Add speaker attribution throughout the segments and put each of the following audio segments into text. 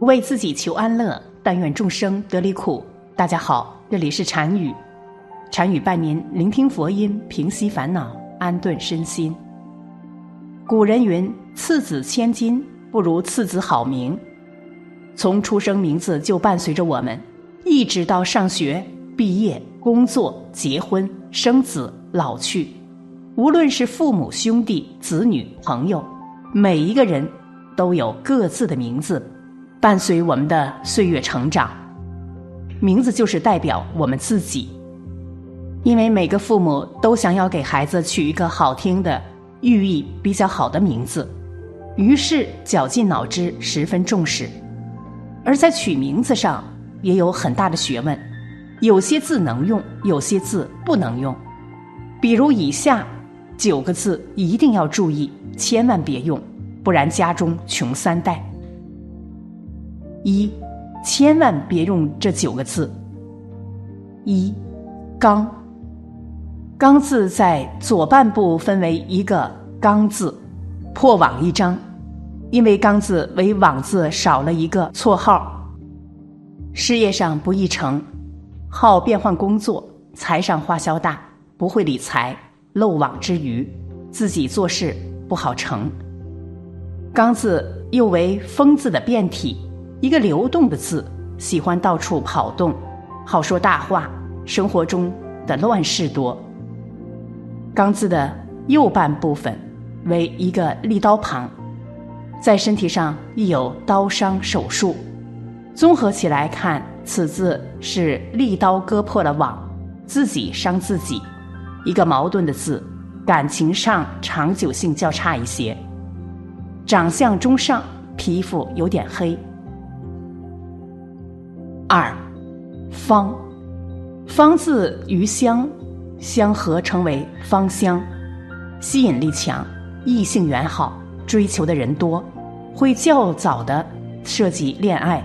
Speaker 1: 为自己求安乐，但愿众生得离苦。大家好，这里是禅语，禅语伴您聆听佛音，平息烦恼，安顿身心。古人云：“次子千金，不如次子好名。”从出生名字就伴随着我们，一直到上学、毕业、工作、结婚、生子、老去。无论是父母、兄弟、子女、朋友，每一个人都有各自的名字。伴随我们的岁月成长，名字就是代表我们自己。因为每个父母都想要给孩子取一个好听的、寓意比较好的名字，于是绞尽脑汁，十分重视。而在取名字上也有很大的学问，有些字能用，有些字不能用。比如以下九个字一定要注意，千万别用，不然家中穷三代。一，千万别用这九个字。一，刚。刚字在左半部分为一个刚字，破网一张，因为刚字为网字少了一个错号。事业上不易成，好变换工作，财上花销大，不会理财，漏网之鱼，自己做事不好成。刚字又为风字的变体。一个流动的字，喜欢到处跑动，好说大话，生活中的乱事多。刚字的右半部分为一个利刀旁，在身体上亦有刀伤手术。综合起来看，此字是利刀割破了网，自己伤自己，一个矛盾的字，感情上长久性较差一些。长相中上，皮肤有点黑。二，芳，芳字与香，相合成为芳香，吸引力强，异性缘好，追求的人多，会较早的涉及恋爱。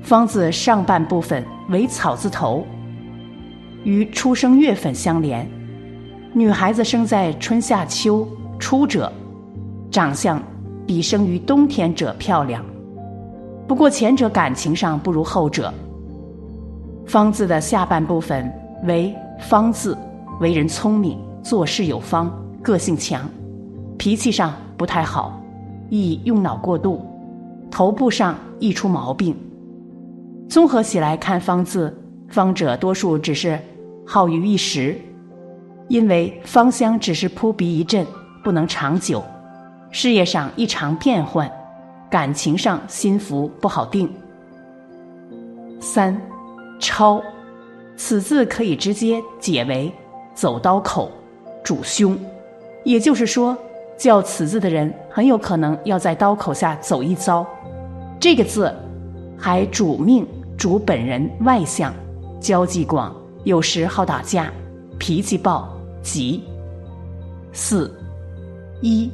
Speaker 1: 芳字上半部分为草字头，与出生月份相连。女孩子生在春夏秋初者，长相比生于冬天者漂亮。不过前者感情上不如后者。方字的下半部分为方字，为人聪明，做事有方，个性强，脾气上不太好，易用脑过度，头部上易出毛病。综合起来看，方字方者多数只是好于一时，因为芳香只是扑鼻一阵，不能长久，事业上异常变换。感情上心浮不好定。三，超，此字可以直接解为走刀口，主凶，也就是说，叫此字的人很有可能要在刀口下走一遭。这个字还主命，主本人外向，交际广，有时好打架，脾气暴急。四，一，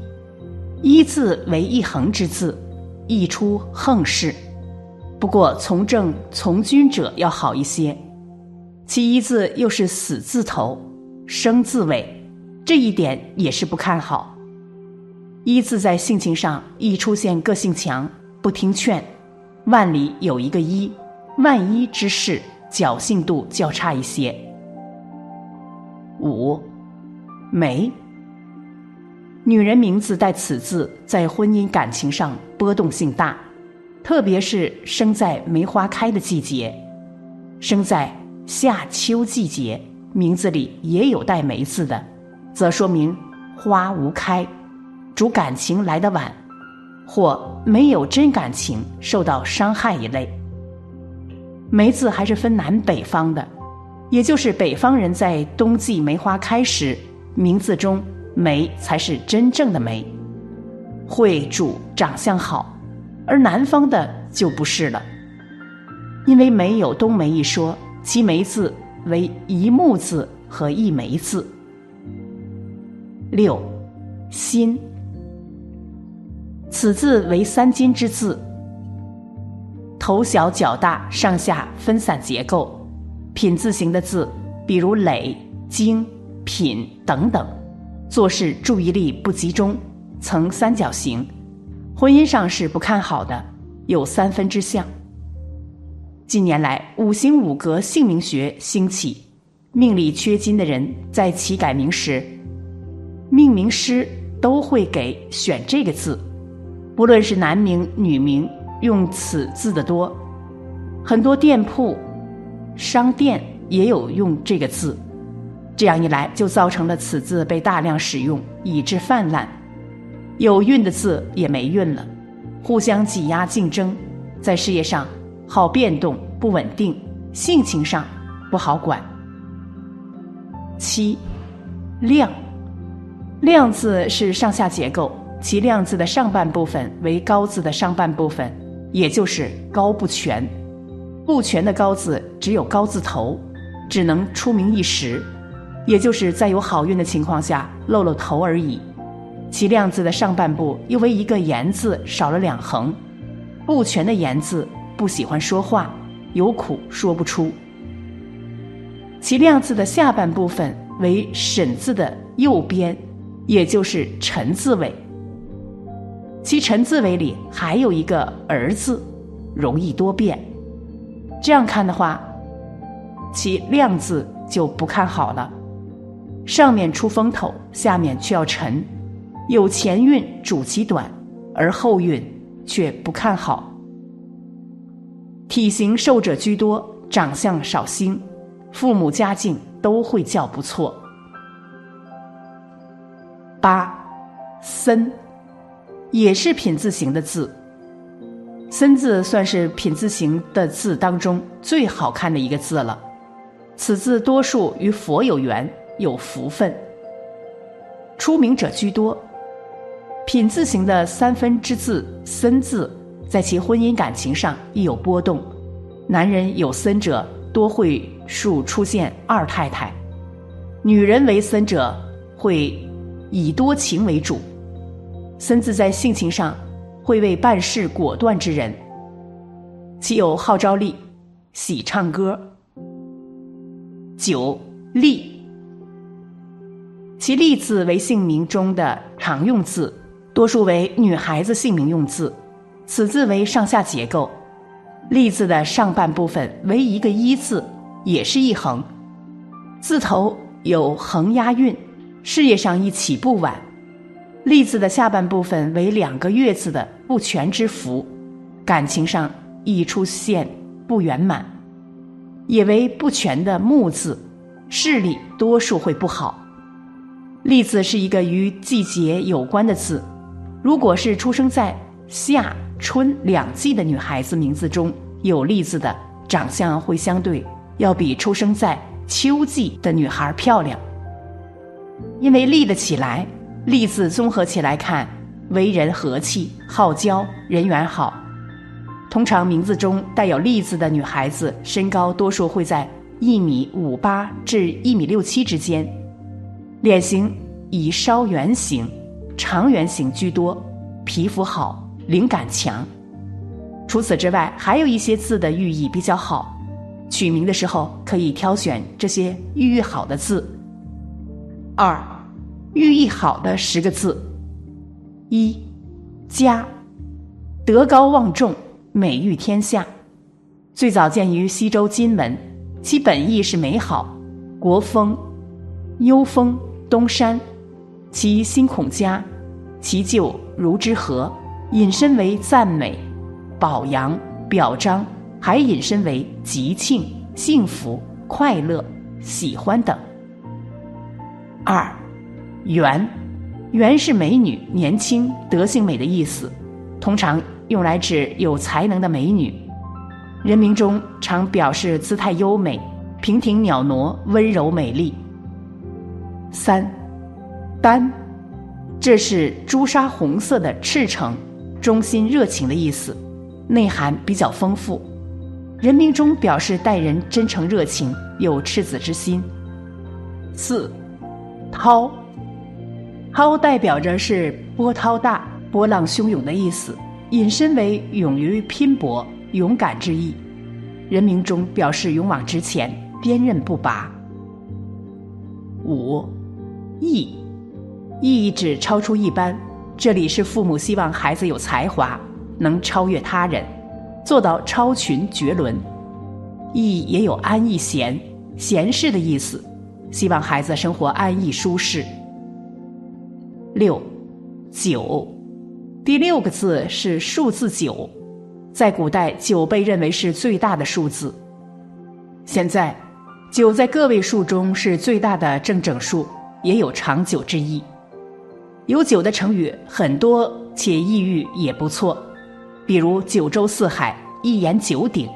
Speaker 1: 一字为一横之字。易出横事，不过从政从军者要好一些。其一字又是死字头，生字尾，这一点也是不看好。一字在性情上易出现个性强，不听劝，万里有一个一，万一之事，侥幸度较差一些。五，梅。女人名字带此字，在婚姻感情上波动性大，特别是生在梅花开的季节，生在夏秋季节，名字里也有带梅字的，则说明花无开，主感情来得晚，或没有真感情，受到伤害一类。梅字还是分南北方的，也就是北方人在冬季梅花开时，名字中。梅才是真正的梅。会主长相好，而南方的就不是了，因为没有冬梅一说，其梅字为一木字和一梅字。六，心。此字为三金之字，头小脚大，上下分散结构。品字形的字，比如累、精、品等等，做事注意力不集中，呈三角形，婚姻上是不看好的，有三分之相。近年来，五行五格姓名学兴起，命里缺金的人在起改名时，命名师都会给选这个字。不论是男名女名，用此字的多，很多店铺、商店也有用这个字。这样一来，就造成了此字被大量使用，以致泛滥。有运的字也没运了，互相挤压竞争，在事业上好变动不稳定，性情上不好管。七，量，量字是上下结构。其量字的上半部分为高字的上半部分，也就是高不全。不全的高字只有高字头，只能出名一时，也就是在有好运的情况下露露头而已。其量字的上半部又为一个言字少了两横，不全的言字不喜欢说话，有苦说不出。其量字的下半部分为沈字的右边，也就是陈字尾。其陈字尾里还有一个儿字，容易多变。这样看的话，其亮字就不看好了。上面出风头，下面却要沉，有前运主其短，而后运却不看好。体型瘦者居多，长相少星，父母家境都会较不错。八，森。也是品字形的字，森字算是品字形的字当中最好看的一个字了。此字多数与佛有缘，有福分，出名者居多。品字形的三分之字森字，在其婚姻感情上亦有波动。男人有森者，多会数出现二太太；女人为森者，会以多情为主。森字在性情上，会为办事果断之人。其有号召力，喜唱歌。九立，其立字为姓名中的常用字，多数为女孩子姓名用字。此字为上下结构，立字的上半部分为一个一字，也是一横。字头有横押韵，事业上一起步晚。立字的下半部分为两个月字的不全之符，感情上易出现不圆满，也为不全的木字，视力多数会不好。立字是一个与季节有关的字，如果是出生在夏春两季的女孩子名字中有立字的，长相会相对要比出生在秋季的女孩漂亮，因为立得起来。立字综合起来看，为人和气、好交、人缘好。通常名字中带有立字的女孩子，身高多数会在一米五八至一米六七之间，脸型以稍圆形、长圆形居多，皮肤好，灵感强。除此之外，还有一些字的寓意比较好，取名的时候可以挑选这些寓意好的字。二。寓意好的十个字：一，家，德高望重，美誉天下。最早见于西周金文，其本意是美好。国风，幽风东山，其心孔佳，其就如之何，引申为赞美、表扬、表彰，还引申为吉庆、幸福、快乐、喜欢等。二。媛，媛是美女、年轻、德性美的意思，通常用来指有才能的美女。人名中常表示姿态优美、平挺袅娜、温柔美丽。三，丹，这是朱砂红色的赤诚、忠心、热情的意思，内涵比较丰富。人名中表示待人真诚热情，有赤子之心。四，涛，涛代表着是波涛大、波浪汹涌的意思，引申为勇于拼搏、勇敢之意。人名中表示勇往直前、坚韧不拔。五，毅，意义指超出一般，这里是父母希望孩子有才华，能超越他人，做到超群绝伦。意也有安逸闲、闲适的意思。希望孩子生活安逸舒适。六，九，第六个字是数字九，在古代九被认为是最大的数字。现在，九在个位数中是最大的正整数，也有长久之意。有九的成语很多，且意喻也不错，比如九州四海，一言九鼎，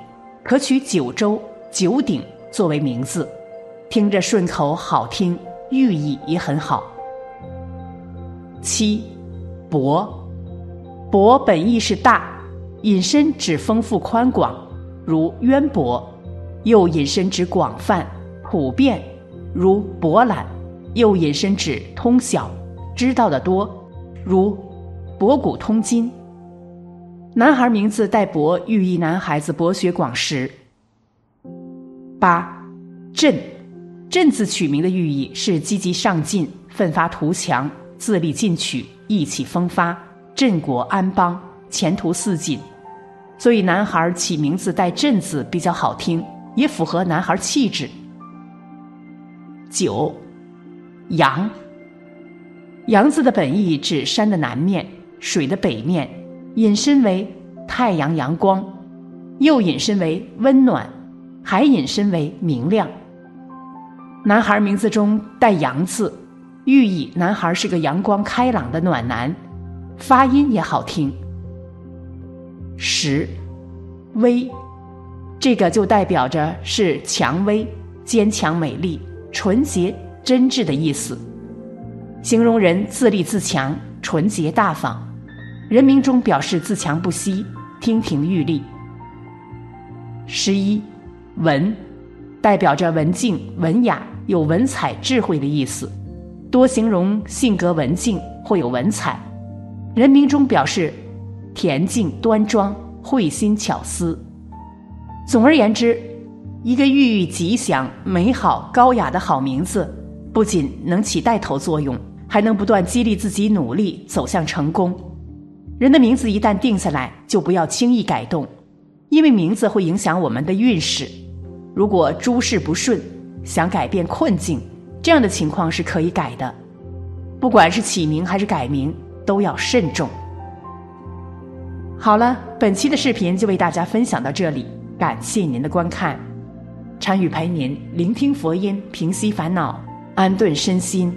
Speaker 1: 可取九州、九鼎作为名字。听着顺口好听，寓意也很好。七，博，博本意是大，引申指丰富宽广，如渊博；又引申指广泛、普遍，如博览；又引申指通晓、知道的多，如博古通今。男孩名字带博，寓意男孩子博学广识。八，振。振字取名的寓意是积极上进、奋发图强、自力进取、意气风发、振国安邦、前途似锦，所以男孩起名字带“振”字比较好听，也符合男孩气质。九，阳。阳字的本意指山的南面、水的北面，引申为太阳阳光，又引申为温暖，还引申为明亮。男孩名字中带“阳”字，寓意男孩是个阳光开朗的暖男，发音也好听。十，威，这个就代表着是蔷薇、坚强、美丽、纯洁、真挚的意思，形容人自立自强、纯洁大方。人名中表示自强不息、亭亭玉立。十一，文。代表着文静、文雅、有文采、智慧的意思，多形容性格文静或有文采。人名中表示恬静端庄、慧心巧思。总而言之，一个寓意吉祥、美好、高雅的好名字，不仅能起带头作用，还能不断激励自己努力走向成功。人的名字一旦定下来，就不要轻易改动，因为名字会影响我们的运势。如果诸事不顺，想改变困境，这样的情况是可以改的。不管是起名还是改名，都要慎重。好了，本期的视频就为大家分享到这里，感谢您的观看。禅语陪您聆听佛音，平息烦恼，安顿身心。